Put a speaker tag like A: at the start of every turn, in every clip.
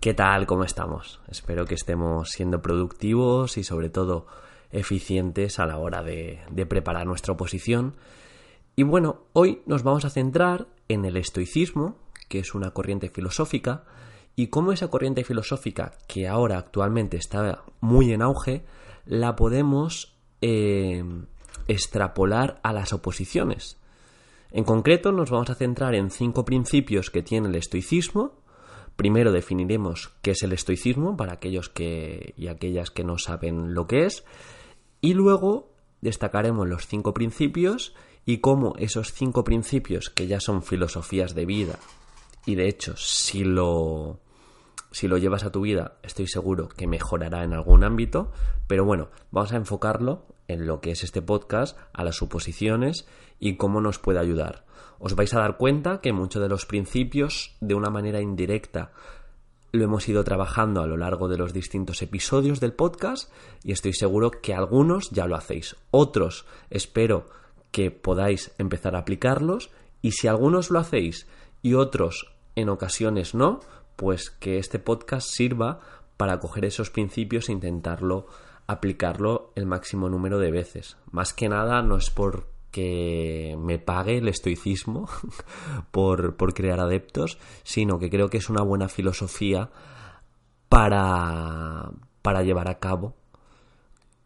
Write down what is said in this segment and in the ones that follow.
A: ¿Qué tal? ¿Cómo estamos? Espero que estemos siendo productivos y sobre todo eficientes a la hora de, preparar nuestra oposición. Y bueno, hoy nos vamos a centrar en el estoicismo, que es una corriente filosófica, y cómo esa corriente filosófica, que ahora actualmente está muy en auge, la podemos eh, extrapolar a las oposiciones. En concreto nos vamos a centrar en cinco principios que tiene el estoicismo, Primero definiremos qué es el estoicismo para aquellos que y aquellas que no saben lo que es. Y luego destacaremos los cinco principios y cómo esos cinco principios, que ya son filosofías de vida, y de hecho, si lo, si lo llevas a tu vida, estoy seguro que mejorará en algún ámbito. Pero bueno, vamos a enfocarlo en lo que es este podcast, a las suposiciones y cómo nos puede ayudar os vais a dar cuenta que muchos de los principios, de una manera indirecta, lo hemos ido trabajando a lo largo de los distintos episodios del podcast y estoy seguro que algunos ya lo hacéis. Otros espero que podáis empezar a aplicarlos y si algunos lo hacéis y otros en ocasiones no, pues que este podcast sirva para coger esos principios e intentarlo aplicarlo el máximo número de veces. Más que nada no es por que me pague el estoicismo por, crear adeptos, sino que creo que es una buena filosofía para, para llevar a cabo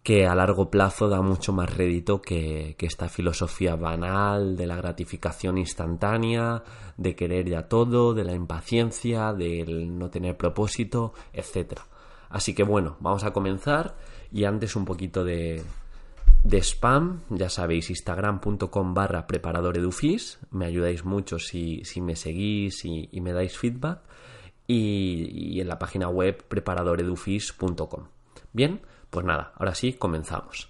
A: que a largo plazo da mucho más rédito que, que, esta filosofía banal de la gratificación instantánea, de querer ya todo, de la impaciencia, del no tener propósito, etc. Así que bueno, vamos a comenzar y antes un poquito de, de spam, ya sabéis, instagram.com barra edufis me ayudáis mucho si, me seguís y, me dais feedback, y, en la página web preparadoredufis.com. Bien, pues nada, ahora sí, comenzamos.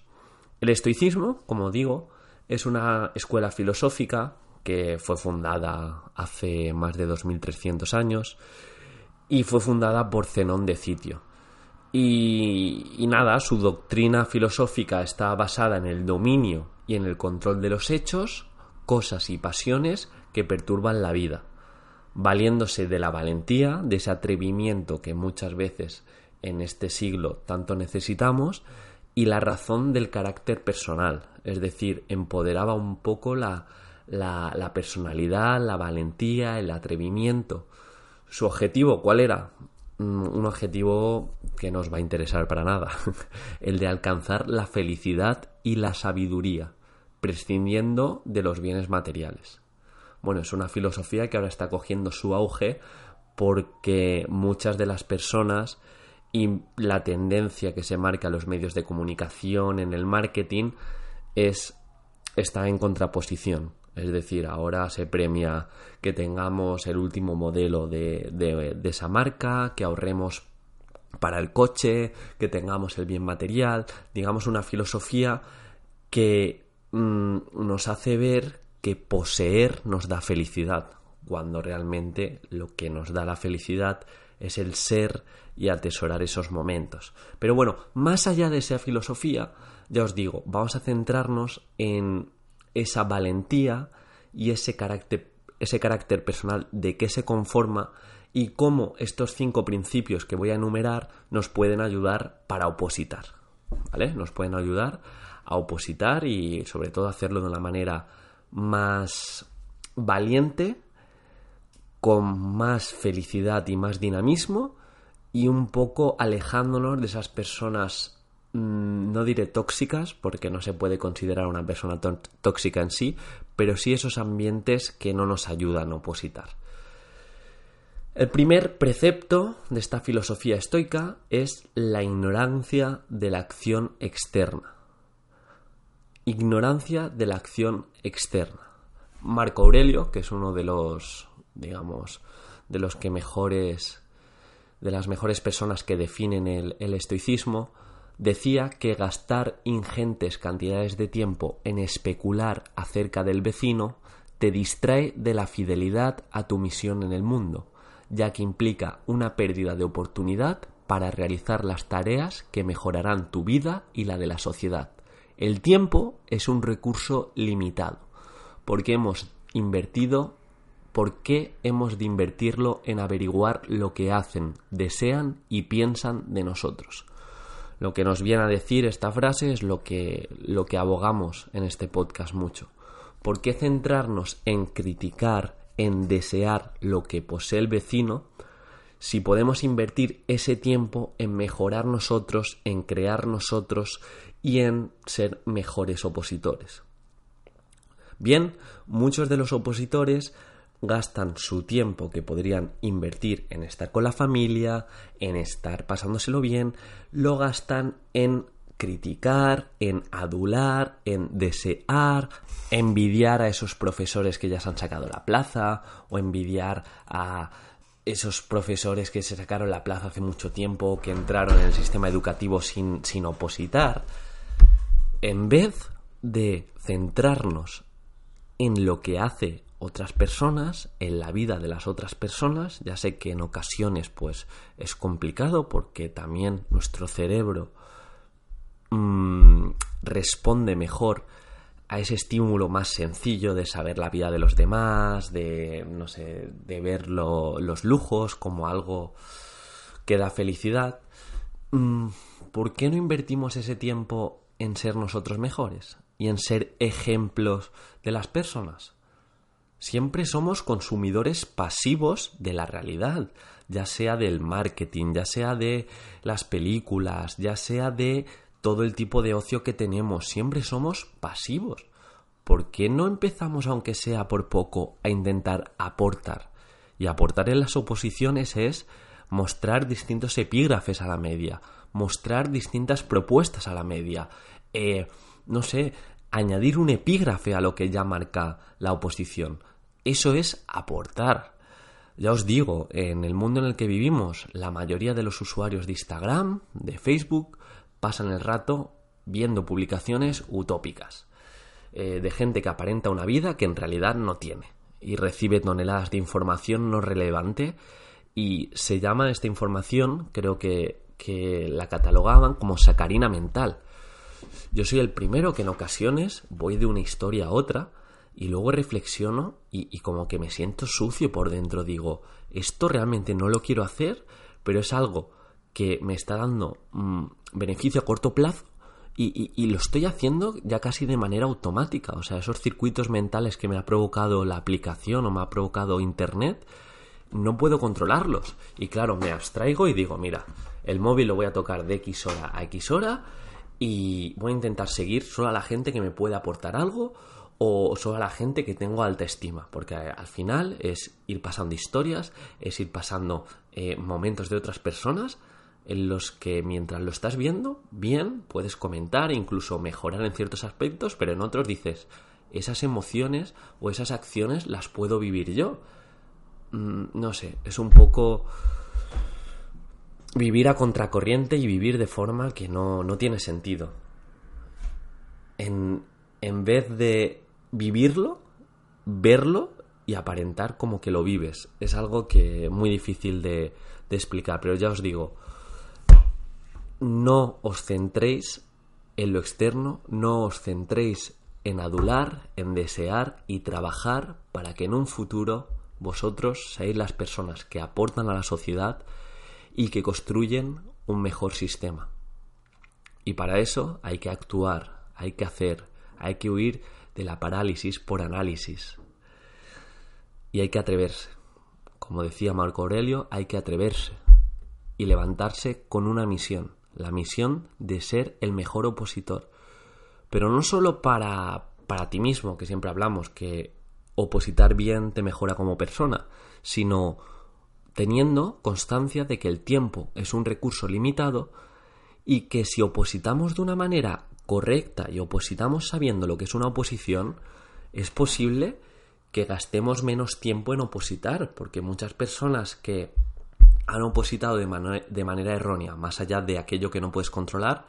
A: El estoicismo, como digo, es una escuela filosófica que fue fundada hace más de 2300 años y fue fundada por Zenón de Citio y, nada, su doctrina filosófica está basada en el dominio y en el control de los hechos, cosas y pasiones que perturban la vida, valiéndose de la valentía, de ese atrevimiento que muchas veces en este siglo tanto necesitamos, y la razón del carácter personal, es decir, empoderaba un poco la, la personalidad, la valentía, el atrevimiento. Su objetivo, ¿cuál era? Mm, un objetivo que nos va a interesar para nada, el de alcanzar la felicidad y la sabiduría, prescindiendo de los bienes materiales. Bueno, es una filosofía que ahora está cogiendo su auge porque muchas de las personas y la tendencia que se marca en los medios de comunicación, en el marketing, es está en contraposición es decir, ahora se premia que tengamos el último modelo de, de, esa marca, que ahorremos para el coche, que tengamos el bien material, digamos una filosofía que mm, nos hace ver que poseer nos da felicidad, cuando realmente lo que nos da la felicidad es el ser y atesorar esos momentos. Pero bueno, más allá de esa filosofía, ya os digo, vamos a centrarnos en esa valentía y ese carácter, ese carácter personal de qué se conforma y cómo estos cinco principios que voy a enumerar nos pueden ayudar para opositar. ¿Vale? Nos pueden ayudar a opositar y sobre todo hacerlo de una manera más valiente, con más felicidad y más dinamismo y un poco alejándonos de esas personas no diré tóxicas, porque no se puede considerar una persona tóxica en sí, pero sí esos ambientes que no nos ayudan a opositar. El primer precepto de esta filosofía estoica es la ignorancia de la acción externa. Ignorancia de la acción externa. Marco Aurelio, que es uno de los, digamos, de los que mejores de las mejores personas que definen el, el estoicismo, decía que gastar ingentes cantidades de tiempo en especular acerca del vecino te distrae de la fidelidad a tu misión en el mundo, ya que implica una pérdida de oportunidad para realizar las tareas que mejorarán tu vida y la de la sociedad. El tiempo es un recurso limitado, porque hemos invertido, ¿por qué hemos de invertirlo en averiguar lo que hacen, desean y piensan de nosotros? Lo que nos viene a decir esta frase es lo que, lo que abogamos en este podcast mucho. ¿Por qué centrarnos en criticar, en desear lo que posee el vecino, si podemos invertir ese tiempo en mejorar nosotros, en crear nosotros y en ser mejores opositores? Bien, muchos de los opositores gastan su tiempo que podrían invertir en estar con la familia, en estar pasándoselo bien, lo gastan en criticar, en adular, en desear, envidiar a esos profesores que ya se han sacado la plaza o envidiar a esos profesores que se sacaron la plaza hace mucho tiempo, que entraron en el sistema educativo sin, sin opositar. En vez de centrarnos en lo que hace otras personas, en la vida de las otras personas. Ya sé que en ocasiones pues es complicado porque también nuestro cerebro mm, responde mejor a ese estímulo más sencillo de saber la vida de los demás, de no sé, de ver los lujos como algo que da felicidad. Mm, ¿Por qué no invertimos ese tiempo en ser nosotros mejores y en ser ejemplos de las personas? Siempre somos consumidores pasivos de la realidad, ya sea del marketing, ya sea de las películas, ya sea de todo el tipo de ocio que tenemos, siempre somos pasivos. ¿Por qué no empezamos, aunque sea por poco, a intentar aportar? Y aportar en las oposiciones es mostrar distintos epígrafes a la media, mostrar distintas propuestas a la media, eh, no sé, añadir un epígrafe a lo que ya marca la oposición. Eso es aportar. Ya os digo, en el mundo en el que vivimos, la mayoría de los usuarios de Instagram, de Facebook, pasan el rato viendo publicaciones utópicas, eh, de gente que aparenta una vida que en realidad no tiene, y recibe toneladas de información no relevante, y se llama esta información, creo que, que la catalogaban como sacarina mental. Yo soy el primero que en ocasiones voy de una historia a otra, y luego reflexiono y, como que me siento sucio por dentro. Digo, esto realmente no lo quiero hacer, pero es algo que me está dando mm, beneficio a corto plazo y, y, lo estoy haciendo ya casi de manera automática. O sea, esos circuitos mentales que me ha provocado la aplicación o me ha provocado Internet, no puedo controlarlos. Y claro, me abstraigo y digo, mira, el móvil lo voy a tocar de X hora a X hora y voy a intentar seguir solo a la gente que me puede aportar algo o a la gente que tengo alta estima, porque al final es ir pasando historias, es ir pasando eh, momentos de otras personas en los que mientras lo estás viendo, bien, puedes comentar incluso mejorar en ciertos aspectos, pero en otros dices, esas emociones o esas acciones las puedo vivir yo. Mm, no sé, es un poco vivir a contracorriente y vivir de forma que no, no tiene sentido. En, en vez de vivirlo, verlo y aparentar como que lo vives. Es algo que muy difícil de, de explicar, pero ya os digo, no os centréis en lo externo, no os centréis en adular, en desear y trabajar para que en un futuro vosotros seáis las personas que aportan a la sociedad y que construyen un mejor sistema. Y para eso hay que actuar, hay que hacer, hay que huir de la parálisis por análisis. Y hay que atreverse. Como decía Marco Aurelio, hay que atreverse y levantarse con una misión, la misión de ser el mejor opositor. Pero no solo para, para ti mismo, que siempre hablamos que opositar bien te mejora como persona, sino teniendo constancia de que el tiempo es un recurso limitado y que si opositamos de una manera correcta y opositamos sabiendo lo que es una oposición, es posible que gastemos menos tiempo en opositar, porque muchas personas que, han opositado de, manera errónea, más allá de aquello que no puedes controlar,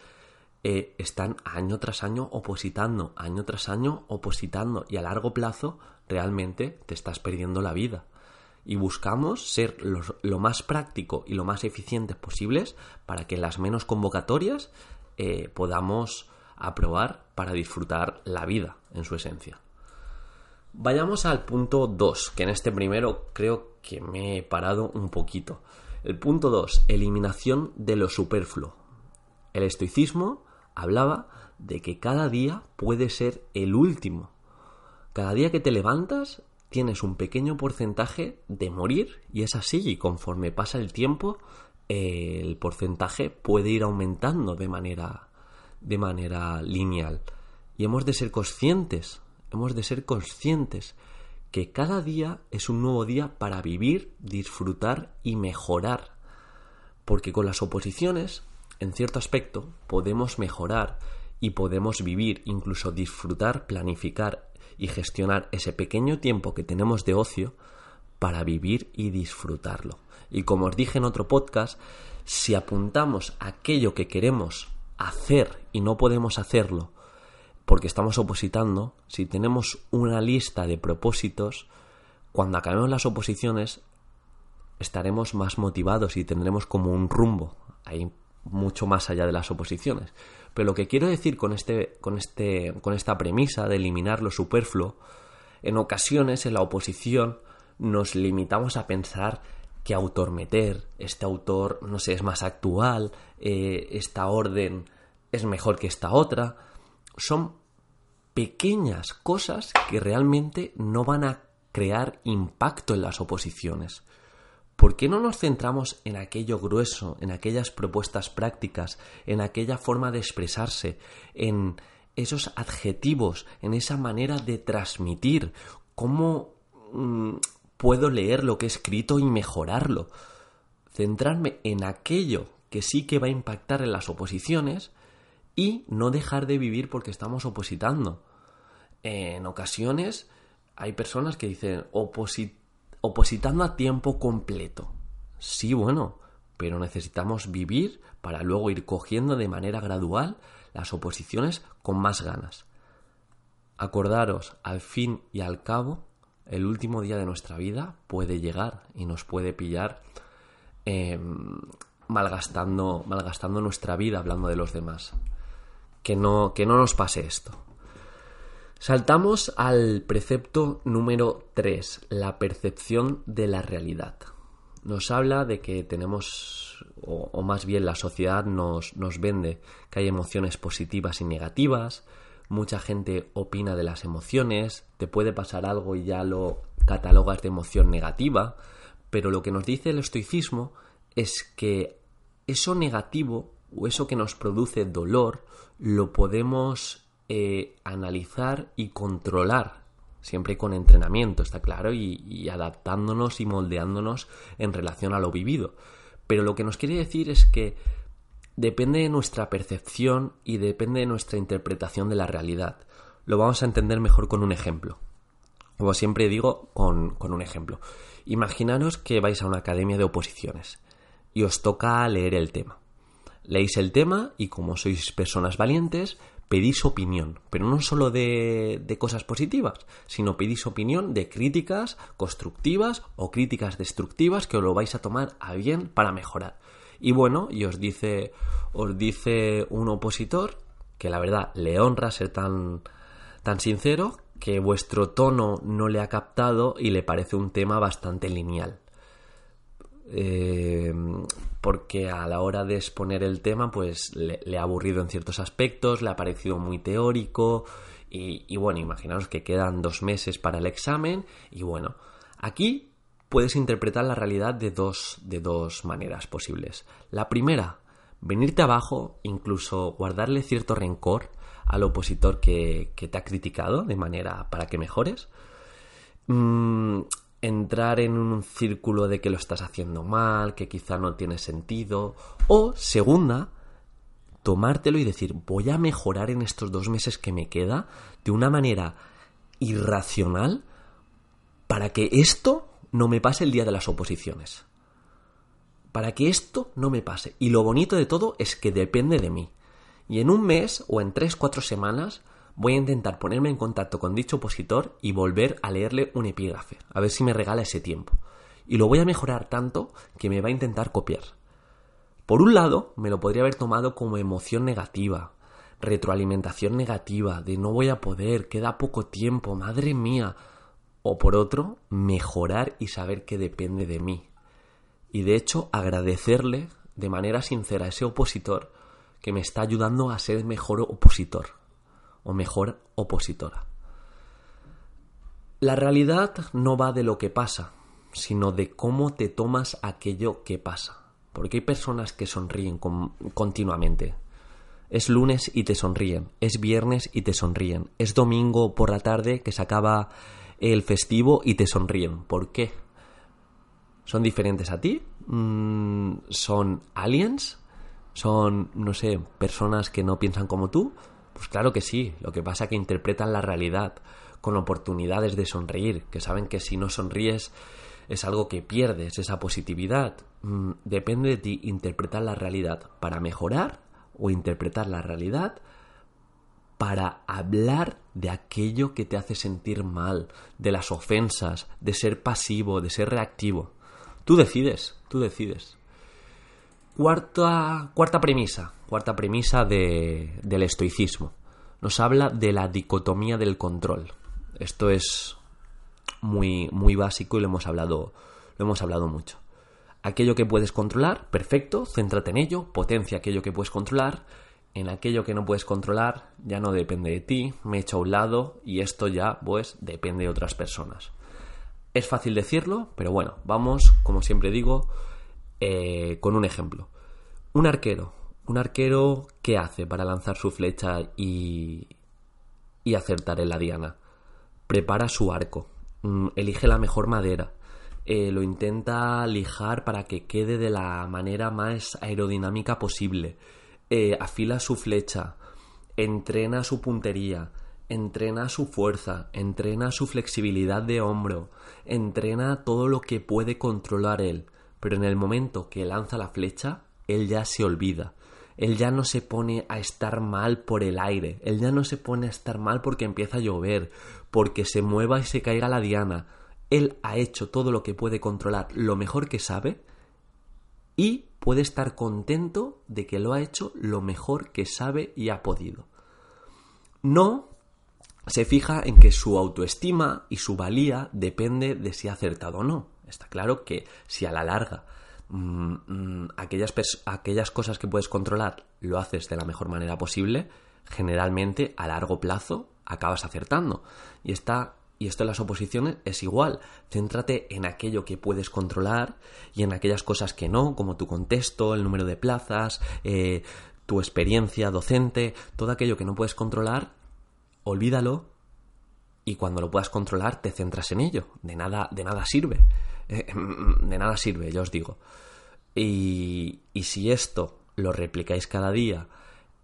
A: eh, están año tras año opositando, año tras año opositando y a largo plazo realmente te estás perdiendo la vida. Y buscamos ser lo, más práctico y lo más eficientes posibles para que las menos convocatorias eh, podamos aprobar para disfrutar la vida en su esencia. Vayamos al punto 2, que en este primero creo que me he parado un poquito. El punto 2, eliminación de lo superfluo. El estoicismo hablaba de que cada día puede ser el último. Cada día que te levantas tienes un pequeño porcentaje de morir y es así y conforme pasa el tiempo el porcentaje puede ir aumentando de manera de manera lineal y hemos de ser conscientes hemos de ser conscientes que cada día es un nuevo día para vivir, disfrutar y mejorar. Porque con las oposiciones en cierto aspecto, podemos mejorar y podemos vivir, incluso disfrutar, planificar y gestionar ese pequeño tiempo que tenemos de ocio para vivir y disfrutarlo. Y como os dije en otro podcast, si apuntamos aquello que queremos hacer y no podemos hacerlo porque estamos opositando, si tenemos una lista de propósitos, cuando acabemos las oposiciones estaremos más motivados y tendremos como un rumbo. Ahí mucho más allá de las oposiciones. Pero lo que quiero decir con, este, con, este, con esta premisa de eliminar lo superfluo, en ocasiones en la oposición nos limitamos a pensar que autor meter, este autor, no sé, es más actual, eh, esta orden es mejor que esta otra. Son pequeñas cosas que realmente no van a crear impacto en las oposiciones. ¿Por qué no nos centramos en aquello grueso, en aquellas propuestas prácticas, en aquella forma de expresarse, en esos adjetivos, en esa manera de transmitir? ¿Cómo mm, puedo leer lo que he escrito y mejorarlo? Centrarme en aquello que sí que va a impactar en las oposiciones y no dejar de vivir porque estamos opositando. En ocasiones hay personas que dicen opositando a tiempo completo. Sí, bueno, pero necesitamos vivir para luego ir cogiendo de manera gradual las oposiciones con más ganas. Acordaros, al fin y al cabo, el último día de nuestra vida puede llegar y nos puede pillar em, malgastando, malgastando nuestra vida hablando de los demás. Que no, que no nos pase esto. Saltamos al precepto número 3, la percepción de la realidad. Nos habla de que tenemos, o, más bien la sociedad nos, nos vende que hay emociones positivas y negativas, mucha gente opina de las emociones, te puede pasar algo y ya lo catalogas de emoción negativa, pero lo que nos dice el estoicismo es que eso negativo o eso que nos produce dolor lo podemos eh, analizar y controlar, siempre con entrenamiento, está claro, y, adaptándonos y moldeándonos en relación a lo vivido. Pero lo que nos quiere decir es que depende de nuestra percepción y depende de nuestra interpretación de la realidad. Lo vamos a entender mejor con un ejemplo. Como siempre digo, con, con un ejemplo. Imaginaros que vais a una academia de oposiciones y os toca leer el tema. Leéis el tema y como sois personas valientes, pedís opinión, pero no solo de, de, cosas positivas, sino pedís opinión de críticas constructivas o críticas destructivas que os lo vais a tomar a bien para mejorar. Y bueno, y os dice, os dice un opositor que la verdad le honra ser tan, tan sincero que vuestro tono no le ha captado y le parece un tema bastante lineal. Eh, porque a la hora de exponer el tema pues le, ha aburrido en ciertos aspectos, le ha parecido muy teórico y, bueno, imaginaos que quedan dos meses para el examen y bueno, aquí puedes interpretar la realidad de dos, de dos maneras posibles. La primera, venirte abajo, incluso guardarle cierto rencor al opositor que, que te ha criticado de manera para que mejores. Mm, entrar en un círculo de que lo estás haciendo mal, que quizá no tiene sentido. O, segunda, tomártelo y decir, voy a mejorar en estos dos meses que me queda de una manera irracional para que esto no me pase el día de las oposiciones. para que esto no me pase. Y lo bonito de todo es que depende de mí. Y en un mes o en tres, cuatro semanas voy a intentar ponerme en contacto con dicho opositor y volver a leerle un epígrafe, a ver si me regala ese tiempo. Y lo voy a mejorar tanto que me va a intentar copiar. Por un lado, me lo podría haber tomado como emoción negativa, retroalimentación negativa, de no voy a poder, queda poco tiempo, madre mía. O por otro, mejorar y saber que depende de mí. Y de hecho, agradecerle de manera sincera a ese opositor que me está ayudando a ser mejor opositor o mejor opositora. La realidad no va de lo que pasa, sino de cómo te tomas aquello que pasa. Porque hay personas que sonríen continuamente. Es lunes y te sonríen, es viernes y te sonríen, es domingo por la tarde que se acaba el festivo y te sonríen. ¿Por qué? ¿Son diferentes a ti? Mm, ¿Son aliens? ¿Son, no sé, personas que no piensan como tú? Pues claro que sí, lo que pasa es que interpretan la realidad con oportunidades de sonreír, que saben que si no sonríes es algo que pierdes, esa positividad. Mm, depende de ti interpretar la realidad para mejorar o interpretar la realidad para hablar de aquello que te hace sentir mal, de las ofensas, de ser pasivo, de ser reactivo. Tú decides, tú decides. Cuarta, cuarta premisa, cuarta premisa de, del estoicismo. Nos habla de la dicotomía del control. Esto es muy, muy básico y lo hemos hablado, lo hemos hablado mucho. Aquello que puedes controlar, perfecto, céntrate en ello, potencia aquello que puedes controlar. En aquello que no puedes controlar, ya no depende de ti, me echo a un lado y esto ya, pues, depende de otras personas. Es fácil decirlo, pero bueno, vamos, como siempre digo, eh, con un ejemplo. Un arquero. Un arquero, ¿qué hace para lanzar su flecha y, y acertar en la diana? Prepara su arco, Mm, elige la mejor madera, eh, lo intenta lijar para que quede de la manera más aerodinámica posible, eh, afila su flecha, entrena su puntería, entrena su fuerza, entrena su flexibilidad de hombro, entrena todo lo que puede controlar él, pero en el momento que lanza la flecha, él ya se olvida. Él ya no se pone a estar mal por el aire, él ya no se pone a estar mal porque empieza a llover, porque se mueva y se caiga la diana. Él ha hecho todo lo que puede controlar lo mejor que sabe y puede estar contento de que lo ha hecho lo mejor que sabe y ha podido. No se fija en que su autoestima y su valía depende de si ha acertado o no. Está claro que si a la larga mm, mm, aquellas, aquellas cosas que puedes controlar lo haces de la mejor manera posible, generalmente a largo plazo acabas acertando. Y está y esto en las oposiciones es igual. Céntrate en aquello que puedes controlar y en aquellas cosas que no, como tu contexto, el número de plazas, eh, tu experiencia docente, todo aquello que no puedes controlar, olvídalo y cuando lo puedas controlar te centras en ello. De nada, de nada sirve. Eh, de nada sirve, ya os digo. Y, y si esto lo replicáis cada día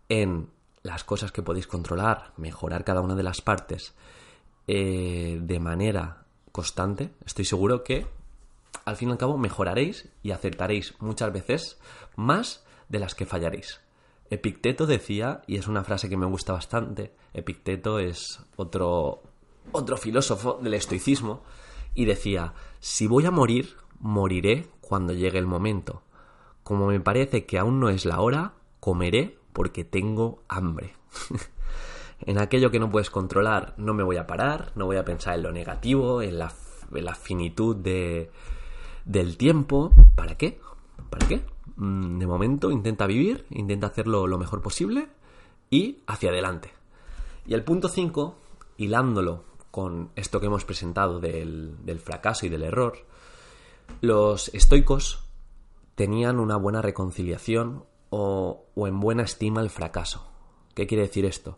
A: en las cosas que podéis controlar, mejorar cada una de las partes eh, de manera constante, estoy seguro que al fin y al cabo mejoraréis y acertaréis muchas veces más de las que fallaréis. Epicteto decía, y es una frase que me gusta bastante, Epicteto es otro, otro filósofo del estoicismo, y decía, si voy a morir, moriré cuando llegue el momento. Como me parece que aún no es la hora, comeré porque tengo hambre. en aquello que no puedes controlar no me voy a parar, no voy a pensar en lo negativo, en la, finitud de, del tiempo. ¿Para qué? ¿Para qué? Mm, de momento intenta vivir, intenta hacerlo lo mejor posible y hacia adelante. Y el punto 5, hilándolo con esto que hemos presentado del, del fracaso y del error, los estoicos tenían una buena reconciliación o, en buena estima el fracaso. ¿Qué quiere decir esto?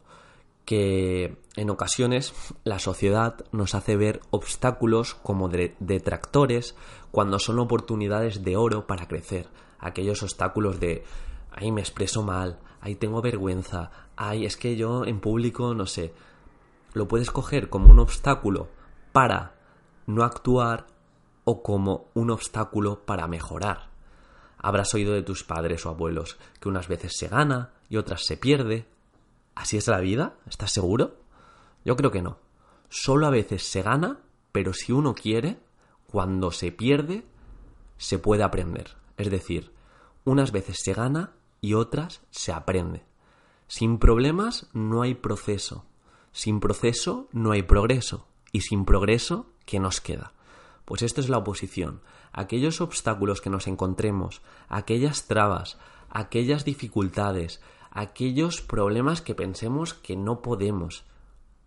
A: Que en ocasiones la sociedad nos hace ver obstáculos como detractores cuando son oportunidades de oro para crecer. Aquellos obstáculos de ahí me expreso mal, ahí tengo vergüenza, ay, es que yo en público no sé. Lo puedes coger como un obstáculo para no actuar o como un obstáculo para mejorar Habrás oído de tus padres o abuelos que unas veces se gana y otras se pierde. ¿Así es la vida? ¿Estás seguro? Yo creo que no. Solo a veces se gana, pero si uno quiere, cuando se pierde, se puede aprender. Es decir, unas veces se gana y otras se aprende. Sin problemas no hay proceso. Sin proceso no hay progreso. Y sin progreso, ¿qué nos queda? Pues esto es la oposición. Aquellos obstáculos que nos encontremos, aquellas trabas, aquellas dificultades, aquellos problemas que pensemos que no podemos.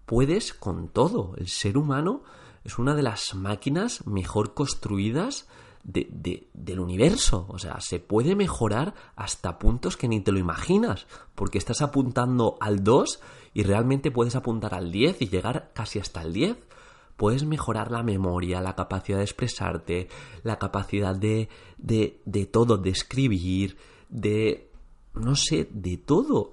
A: Puedes con todo. El ser humano es una de las máquinas mejor construidas del universo. O sea, se puede mejorar hasta puntos que ni te lo imaginas, porque estás apuntando al 2 y realmente puedes apuntar al 10 y llegar casi hasta el 10 puedes mejorar la memoria, la capacidad de expresarte, la capacidad de, de, todo, de escribir, de, no sé, de todo.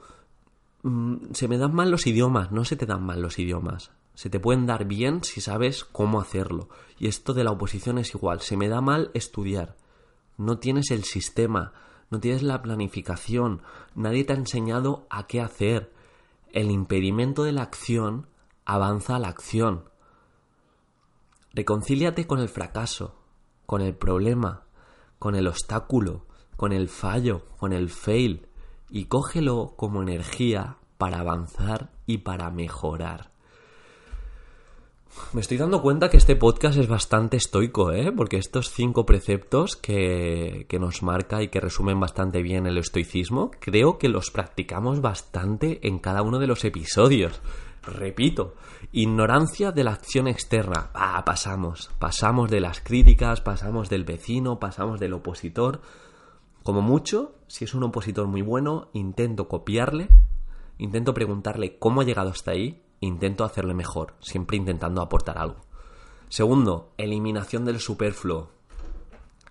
A: Mm, se me dan mal los idiomas, no se te dan mal los idiomas. Se te pueden dar bien si sabes cómo hacerlo. Y esto de la oposición es igual. Se me da mal estudiar. No tienes el sistema, no tienes la planificación, nadie te ha enseñado a qué hacer. El impedimento de la acción avanza a la acción. Reconcíliate con el fracaso, con el problema, con el obstáculo, con el fallo, con el fail, y cógelo como energía para avanzar y para mejorar. Me estoy dando cuenta que este podcast es bastante estoico, ¿eh? Porque estos cinco preceptos que, que, nos marca y que resumen bastante bien el estoicismo, creo que los practicamos bastante en cada uno de los episodios. Repito, ignorancia de la acción externa. Ah, pasamos. Pasamos de las críticas, pasamos del vecino, pasamos del opositor. Como mucho, si es un opositor muy bueno, intento copiarle, intento preguntarle cómo ha llegado hasta ahí, intento hacerle mejor, siempre intentando aportar algo. Segundo, eliminación del superfluo.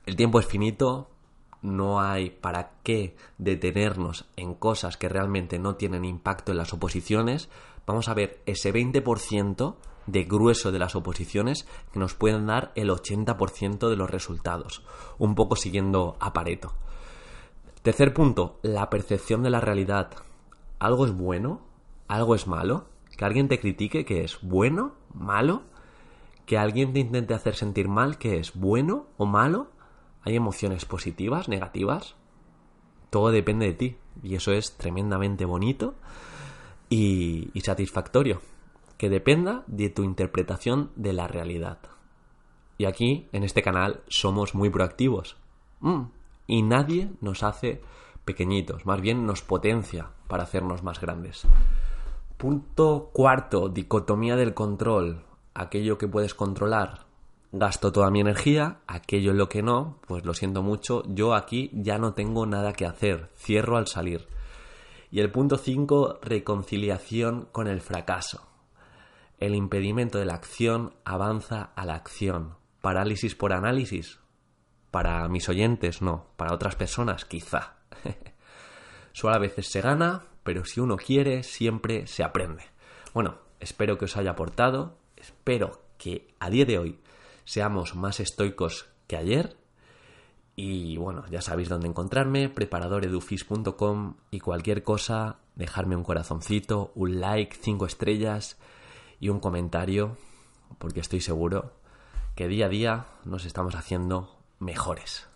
A: El tiempo es finito, no hay para qué detenernos en cosas que realmente no tienen impacto en las oposiciones, vamos a ver ese 20% de grueso de las oposiciones que nos pueden dar el 80% de los resultados, un poco siguiendo a Pareto. Tercer punto, la percepción de la realidad. ¿Algo es bueno? ¿Algo es malo? Que alguien te critique que es bueno, malo, que alguien te intente hacer sentir mal que es bueno o malo. ¿Hay emociones positivas, negativas? Todo depende de ti y eso es tremendamente bonito y, satisfactorio, que dependa de tu interpretación de la realidad. Y aquí, en este canal, somos muy proactivos. Mm, y nadie nos hace pequeñitos, más bien nos potencia para hacernos más grandes. Punto cuarto, dicotomía del control. Aquello que puedes controlar, gasto toda mi energía, aquello en lo que no, pues lo siento mucho, yo aquí ya no tengo nada que hacer, cierro al salir. Y el punto 5, reconciliación con el fracaso. El impedimento de la acción avanza a la acción. Parálisis por análisis. Para mis oyentes, no. Para otras personas, quizá. Solo a veces se gana, pero si uno quiere, siempre se aprende. Bueno, espero que os haya aportado. Espero que a día de hoy seamos más estoicos que ayer y bueno, ya sabéis dónde encontrarme, preparadoredufis.com y cualquier cosa, dejarme un corazoncito, un like, cinco estrellas y un comentario, porque estoy seguro que día a día nos estamos haciendo mejores.